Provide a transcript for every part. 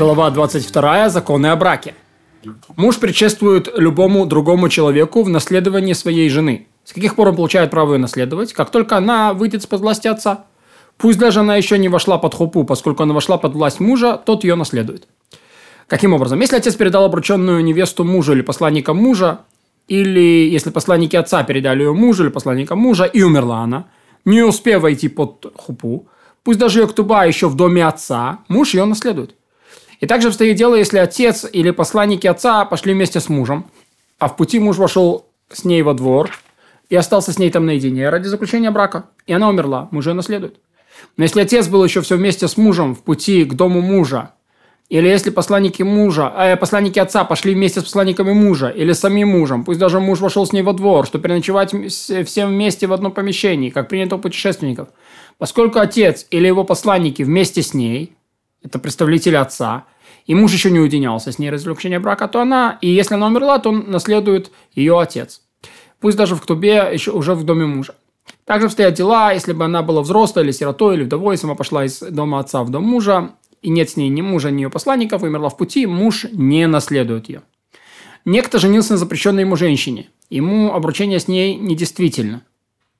Глава 22. Законы о браке. Муж предшествует любому другому человеку в наследовании своей жены. С каких пор он получает право ее наследовать? Как только она выйдет из-под власти отца. Пусть даже она еще не вошла под хупу, поскольку она вошла под власть мужа, тот ее наследует. Каким образом? Если отец передал обрученную невесту мужу или посланникам мужа, или если посланники отца передали ее мужу или посланникам мужа, и умерла она, не успев войти под хупу, пусть даже ее ктуба еще в доме отца, муж ее наследует. И также обстоит дело, если отец или посланники отца пошли вместе с мужем, а в пути муж вошел с ней во двор и остался с ней там наедине ради заключения брака, и она умерла, муж ее наследует. Но если отец был еще все вместе с мужем в пути к дому мужа, или если посланники мужа, э, посланники отца пошли вместе с посланниками мужа, или самим мужем, пусть даже муж вошел с ней во двор, чтобы переночевать всем вместе в одном помещении, как принято у путешественников, поскольку отец или его посланники вместе с ней, это представитель отца, и муж еще не уединялся с ней ради заключения брака, то она, и если она умерла, то наследует ее отец. Пусть даже в ктубе, еще уже в доме мужа. Также обстоят дела, если бы она была взрослой или сиротой, или вдовой, сама пошла из дома отца в дом мужа, и нет с ней ни мужа, ни ее посланников, умерла в пути, муж не наследует ее. Некто женился на запрещенной ему женщине. Ему обручение с ней недействительно.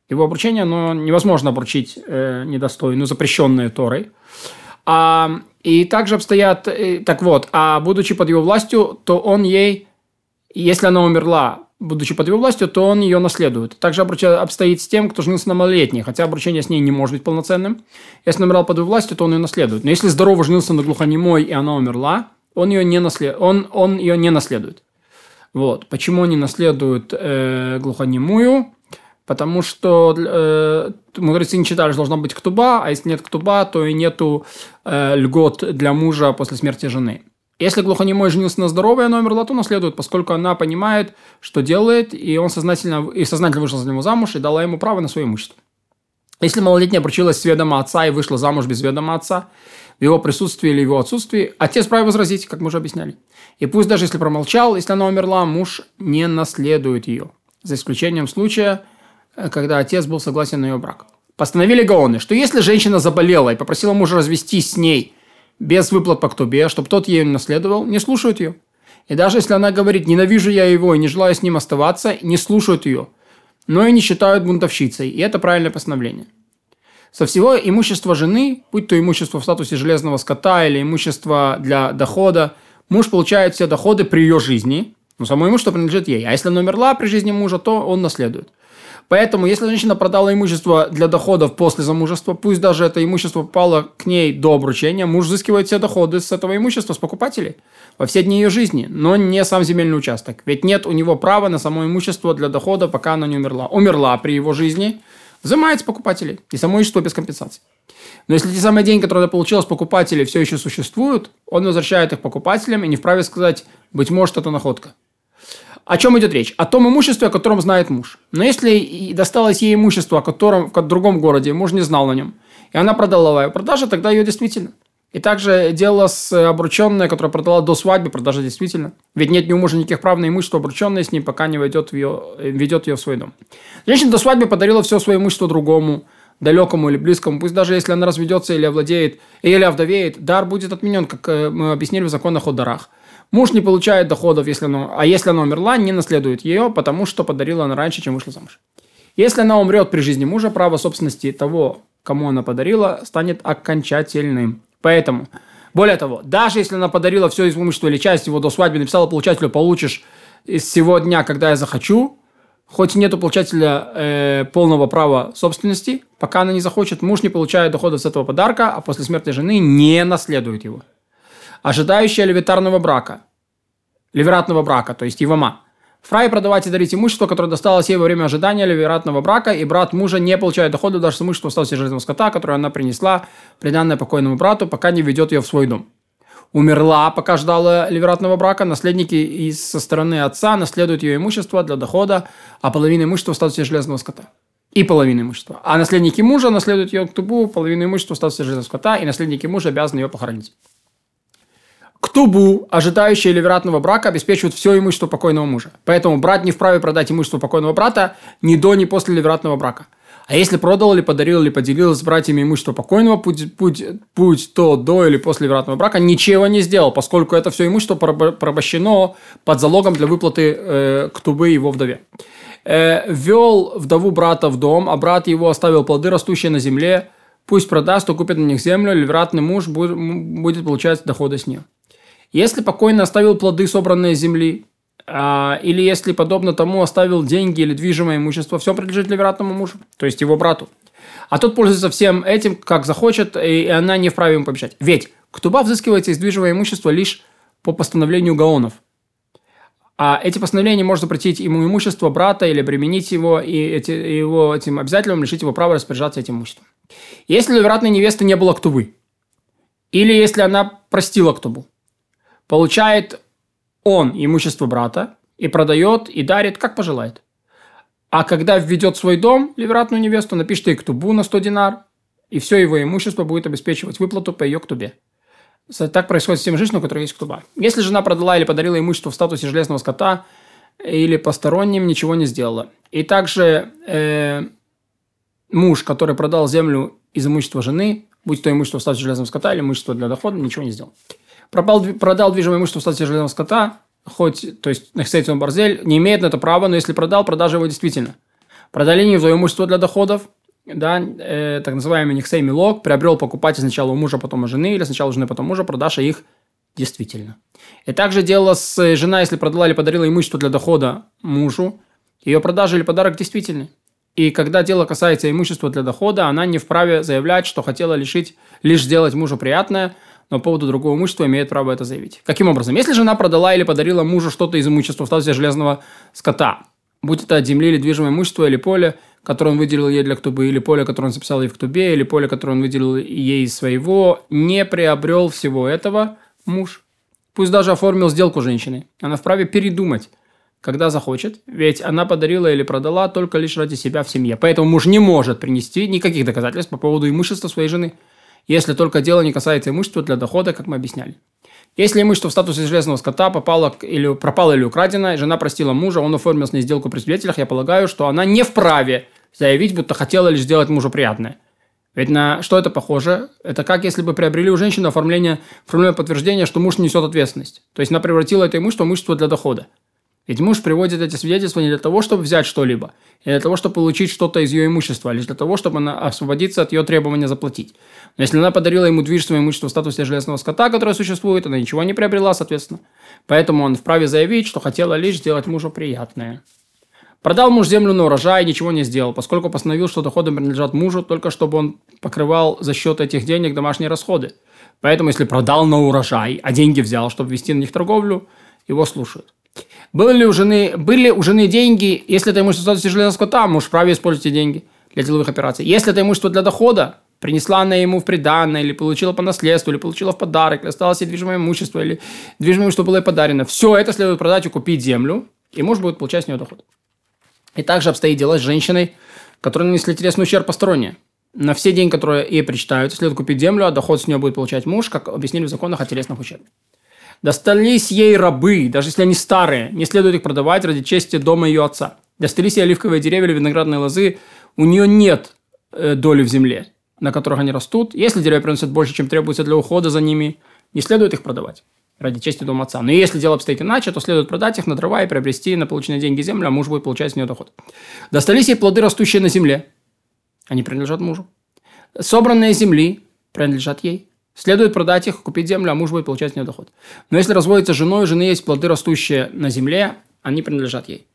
Его обручение, но невозможно обручить э, недостойную, запрещенную Торой. А, и также обстоят, э, так вот, а будучи под его властью, то он ей, если она умерла, будучи под его властью, то он ее наследует. Также обстоит с тем, кто женился на малолетней, хотя обручение с ней не может быть полноценным. Если умирал под его властью, то он ее наследует. Но если здорово женился на глухонемой, и она умерла, он ее не, наслед... он, он ее не наследует. Вот. Почему он не наследует э, глухонемую? Потому что э, мудрецы не читали, должна быть ктуба, а если нет ктуба, то и нету э, льгот для мужа после смерти жены. Если глухонемой женился на здоровой, она умерла, то наследует, поскольку она понимает, что делает, и он сознательно, и сознательно вышел за него замуж и дала ему право на свое имущество. Если малолетняя обручилась с ведома отца и вышла замуж без ведома отца, в его присутствии или его отсутствии, отец вправе возразить, как мы уже объясняли. И пусть даже если промолчал, если она умерла, муж не наследует ее. За исключением случая, когда отец был согласен на ее брак. Постановили Гаоны, что если женщина заболела и попросила мужа развестись с ней – без выплат по ктубе, чтобы тот ей наследовал, не слушают ее. И даже если она говорит «ненавижу я его и не желаю с ним оставаться», не слушают ее, но и не считают бунтовщицей, и это правильное постановление. Со всего имущества жены, будь то имущество в статусе железного скота или имущество для дохода, муж получает все доходы при ее жизни, но само имущество принадлежит ей. А если она умерла при жизни мужа, то он наследует. Поэтому, если женщина продала имущество для доходов после замужества, пусть даже это имущество попало к ней до обручения, муж взыскивает все доходы с этого имущества, с покупателей, во все дни ее жизни, но не сам земельный участок. Ведь нет у него права на само имущество для дохода, пока она не умерла. Умерла при его жизни, взимает с покупателей, и само имущество без компенсации. Но если те самые деньги, которые она получила с покупателей, все еще существуют, он возвращает их покупателям и не вправе сказать, быть может, это находка. О чем идет речь? О том имуществе, о котором знает муж. Но если досталось ей имущество, о котором в другом городе муж не знал на нем, и она продала его продажа, тогда ее действительно. И также дело с обрученной, которая продала до свадьбы, продажа действительно. Ведь нет ни у мужа никаких прав на имущество обрученное с ним, пока не войдет в ее, ведет ее в свой дом. Женщина до свадьбы подарила все свое имущество другому, далекому или близкому, пусть даже если она разведется или овладеет, или овдовеет, дар будет отменен, как э, мы объяснили в законах о дарах. Муж не получает доходов, если она, а если она умерла, не наследует ее, потому что подарила она раньше, чем вышла замуж. Если она умрет при жизни мужа, право собственности того, кому она подарила, станет окончательным. Поэтому, более того, даже если она подарила все из имущества или часть его до свадьбы, написала получателю, получишь из всего дня, когда я захочу, хоть нету получателя э, полного права собственности, пока она не захочет, муж не получает дохода с этого подарка, а после смерти жены не наследует его ожидающая левитарного брака, левератного брака, то есть Ивама. Вправе продавать и дарить имущество, которое досталось ей во время ожидания левератного брака, и брат мужа не получает дохода даже с имущества осталось железного скота, которое она принесла, приданное покойному брату, пока не ведет ее в свой дом. Умерла, пока ждала левератного брака, наследники из, со стороны отца наследуют ее имущество для дохода, а половина имущества в железного скота. И половина имущества. А наследники мужа наследуют ее к тубу, половину имущества в железного скота, и наследники мужа обязаны ее похоронить. Ктубу, ожидающие ливератного брака, обеспечивают все имущество покойного мужа. Поэтому брат не вправе продать имущество покойного брата ни до, ни после ливератного брака. А если продал или подарил или поделил с братьями имущество покойного, путь, путь, путь то до или после вероятного брака, ничего не сделал, поскольку это все имущество порабощено под залогом для выплаты э, ктубы его вдове. Э, ввел вдову брата в дом, а брат его оставил плоды, растущие на земле, пусть продаст, то купит на них землю, или вероятный муж будет, будет получать доходы с нее. Если покойный оставил плоды, собранные с земли, а, или если, подобно тому, оставил деньги или движимое имущество, все принадлежит ливератному мужу, то есть его брату. А тот пользуется всем этим, как захочет, и она не вправе ему помешать. Ведь ктуба взыскивается из движимого имущества лишь по постановлению гаонов. А эти постановления можно запретить ему имущество брата или обременить его, и эти, его этим обязательным лишить его права распоряжаться этим имуществом. Если ливератной невесты не было ктубы, или если она простила ктубу, получает он имущество брата и продает, и дарит, как пожелает. А когда введет свой дом, ливератную невесту, напишет ей ктубу на 100 динар, и все его имущество будет обеспечивать выплату по ее ктубе. Так происходит с тем женщинами, у которой есть ктуба. Если жена продала или подарила имущество в статусе железного скота или посторонним, ничего не сделала. И также э, муж, который продал землю из имущества жены, будь то имущество в статусе железного скота или имущество для дохода, ничего не сделал пропал, продал движимое имущество в статусе железного скота, хоть, то есть, на он Барзель, не имеет на это права, но если продал, продажа его действительно. Продали не свое имущество для доходов, да, э, так называемый Никсей Милок, приобрел покупатель сначала у мужа, потом у жены, или сначала у жены, потом у мужа, продажа их действительно. И также дело с э, жена, если продала или подарила имущество для дохода мужу, ее продажа или подарок действительны. И когда дело касается имущества для дохода, она не вправе заявлять, что хотела лишить, лишь сделать мужу приятное – но по поводу другого имущества имеет право это заявить. Каким образом? Если жена продала или подарила мужу что-то из имущества в статусе железного скота, будь это от земли или движимое имущество, или поле, которое он выделил ей для ктубы, или поле, которое он записал ей в ктубе, или поле, которое он выделил ей из своего, не приобрел всего этого муж. Пусть даже оформил сделку женщины. Она вправе передумать, когда захочет, ведь она подарила или продала только лишь ради себя в семье. Поэтому муж не может принести никаких доказательств по поводу имущества своей жены – если только дело не касается имущества для дохода, как мы объясняли. Если имущество в статусе железного скота попало или пропало или украдено, жена простила мужа, он оформил с ней сделку при свидетелях, я полагаю, что она не вправе заявить, будто хотела лишь сделать мужу приятное. Ведь на что это похоже? Это как если бы приобрели у женщины оформление, оформление подтверждения, что муж несет ответственность. То есть она превратила это имущество в имущество для дохода. Ведь муж приводит эти свидетельства не для того, чтобы взять что-либо, не для того, чтобы получить что-то из ее имущества, а лишь для того, чтобы она освободиться от ее требования заплатить. Но если она подарила ему движимое имущество в статусе железного скота, которое существует, она ничего не приобрела, соответственно. Поэтому он вправе заявить, что хотела лишь сделать мужу приятное. Продал муж землю на урожай, ничего не сделал, поскольку постановил, что доходы принадлежат мужу, только чтобы он покрывал за счет этих денег домашние расходы. Поэтому, если продал на урожай, а деньги взял, чтобы вести на них торговлю, его слушают. Были ли у жены, были у жены деньги, если это имущество железного скота, муж вправе использовать деньги для деловых операций. Если это имущество для дохода, принесла она ему в приданное, или получила по наследству, или получила в подарок, или осталось ей движимое имущество, или движимое имущество было ей подарено. Все это следует продать и купить землю, и муж будет получать с нее доход. И также обстоит дело с женщиной, которая нанесли телесный ущерб посторонние. На все деньги, которые ей причитаются, следует купить землю, а доход с нее будет получать муж, как объяснили в законах о телесных ущербах. Достались ей рабы, даже если они старые, не следует их продавать ради чести дома ее отца. Достались ей оливковые деревья или виноградные лозы, у нее нет э, доли в земле, на которых они растут. Если деревья приносят больше, чем требуется для ухода за ними, не следует их продавать ради чести дома отца. Но если дело обстоит иначе, то следует продать их на дрова и приобрести на полученные деньги землю, а муж будет получать с нее доход. Достались ей плоды, растущие на земле. Они принадлежат мужу. Собранные земли принадлежат ей. Следует продать их, купить землю, а муж будет получать с нее доход. Но если разводится с женой, у жены есть плоды, растущие на земле, они принадлежат ей.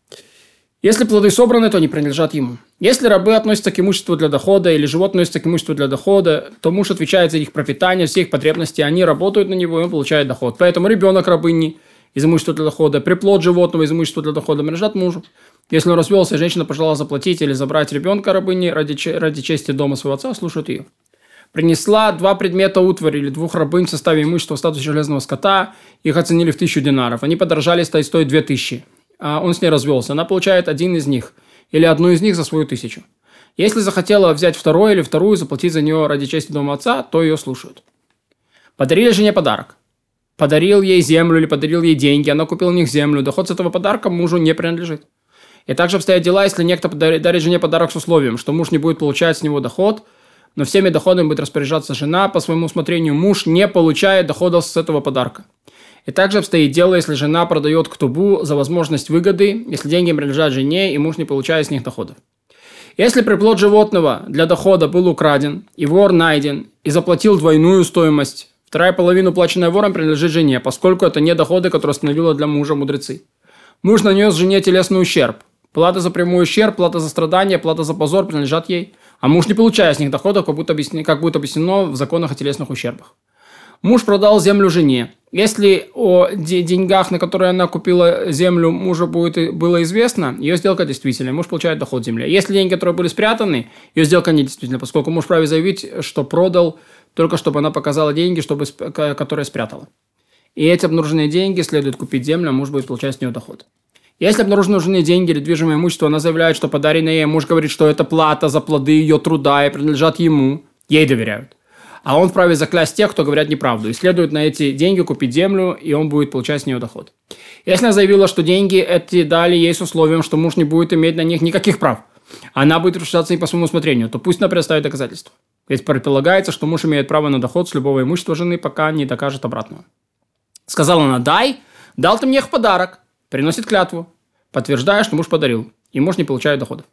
Если плоды собраны, то они принадлежат ему. Если рабы относятся к имуществу для дохода или животные относятся к имуществу для дохода, то муж отвечает за их пропитание, все их потребности, они работают на него, и он получает доход. Поэтому ребенок рабыни из имущества для дохода, приплод животного из имущества для дохода принадлежат мужу. Если он развелся, и женщина пожелала заплатить или забрать ребенка рабыни ради, ради чести дома своего отца, слушают ее принесла два предмета утвари или двух рабынь в составе имущества в статусе железного скота, их оценили в тысячу динаров. Они подорожали, стоит, стоит две тысячи. А он с ней развелся. Она получает один из них или одну из них за свою тысячу. Если захотела взять второй или вторую, заплатить за нее ради чести дома отца, то ее слушают. Подарили жене подарок. Подарил ей землю или подарил ей деньги, она купила у них землю. Доход с этого подарка мужу не принадлежит. И также обстоят дела, если некто дарит жене подарок с условием, что муж не будет получать с него доход, но всеми доходами будет распоряжаться жена по своему усмотрению, муж не получает доходов с этого подарка. И также обстоит дело, если жена продает ктубу за возможность выгоды, если деньги принадлежат жене, и муж не получает с них доходов. Если приплод животного для дохода был украден, и вор найден, и заплатил двойную стоимость, вторая половина, уплаченная вором, принадлежит жене, поскольку это не доходы, которые установила для мужа мудрецы. Муж нанес жене телесный ущерб. Плата за прямой ущерб, плата за страдания, плата за позор принадлежат ей, а муж не получает с них доходов, как, будто объяснено, как будет объяснено в законах о телесных ущербах. Муж продал землю жене. Если о деньгах, на которые она купила землю, мужу будет, было известно, ее сделка действительная, муж получает доход земли. Если деньги, которые были спрятаны, ее сделка не действительна, поскольку муж вправе заявить, что продал, только чтобы она показала деньги, чтобы, которые спрятала. И эти обнаруженные деньги следует купить землю, а муж будет получать с нее доход. Если обнаружены нужные деньги или движимое имущество, она заявляет, что подаренное ей, муж говорит, что это плата за плоды ее труда и принадлежат ему. Ей доверяют а он вправе заклясть тех, кто говорят неправду, и следует на эти деньги купить землю, и он будет получать с нее доход. Если она заявила, что деньги эти дали ей с условием, что муж не будет иметь на них никаких прав, она будет рассуждаться и по своему усмотрению, то пусть она предоставит доказательства. Ведь предполагается, что муж имеет право на доход с любого имущества жены, пока не докажет обратного. Сказала она, дай, дал ты мне их в подарок, приносит клятву, подтверждая, что муж подарил, и муж не получает доходов.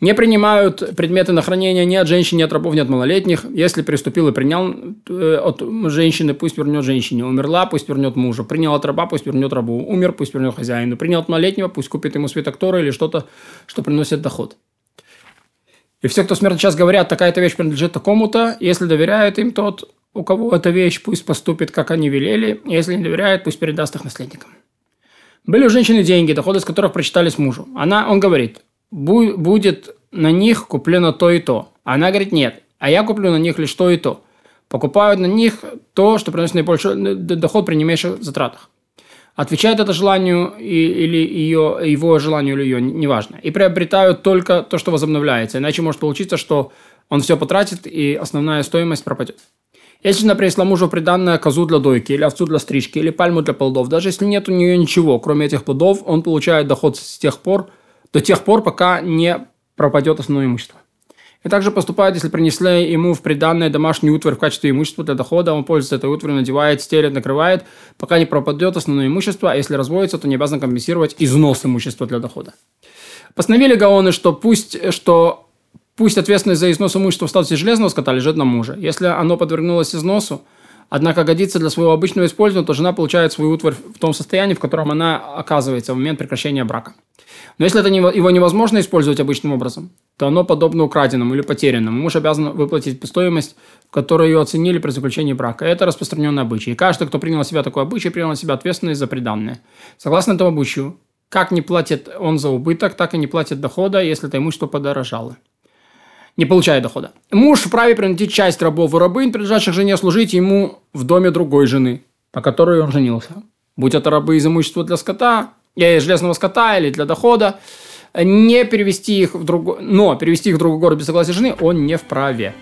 Не принимают предметы на хранение ни от женщин, ни от рабов, ни от малолетних. Если приступил и принял э, от женщины, пусть вернет женщине. Умерла, пусть вернет мужу. Принял от раба, пусть вернет рабу. Умер, пусть вернет хозяину. Принял от малолетнего, пусть купит ему свиток Тора или что-то, что приносит доход. И все, кто смертно сейчас говорят, такая-то вещь принадлежит такому-то, если доверяют им тот, у кого эта вещь, пусть поступит, как они велели, если не доверяет, пусть передаст их наследникам. Были у женщины деньги, доходы из которых прочитались мужу. Она, он говорит, будет на них куплено то и то. Она говорит, нет, а я куплю на них лишь то и то. Покупают на них то, что приносит наибольший доход при наименьших затратах. Отвечает это желанию или ее, его желанию или ее, неважно. И приобретают только то, что возобновляется. Иначе может получиться, что он все потратит и основная стоимость пропадет. Если она принесла мужу приданное козу для дойки, или овцу для стрижки, или пальму для плодов, даже если нет у нее ничего, кроме этих плодов, он получает доход с тех пор, до тех пор, пока не пропадет основное имущество. И также поступает, если принесли ему в приданное домашний утварь в качестве имущества для дохода, он пользуется этой утварью, надевает, стелит, накрывает, пока не пропадет основное имущество, а если разводится, то не обязан компенсировать износ имущества для дохода. Постановили Гаоны, что пусть, что пусть ответственность за износ имущества в статусе железного скота лежит на муже. Если оно подвернулось износу, однако годится для своего обычного использования, то жена получает свою утварь в том состоянии, в котором она оказывается в момент прекращения брака. Но если это его невозможно использовать обычным образом, то оно подобно украденному или потерянному. Муж обязан выплатить стоимость, в которой ее оценили при заключении брака. Это распространенный обычай. И каждый, кто принял на себя такой обычай, принял на себя ответственность за приданное. Согласно этому обычаю, как не платит он за убыток, так и не платит дохода, если это имущество подорожало. Не получает дохода. Муж вправе принудить часть рабов и рабынь, принадлежащих жене, служить ему в доме другой жены, по которой он женился. Будь это рабы из имущества для скота, или железного скота или для дохода, не перевести их в другой, но перевести их в другой город без согласия жены он не вправе.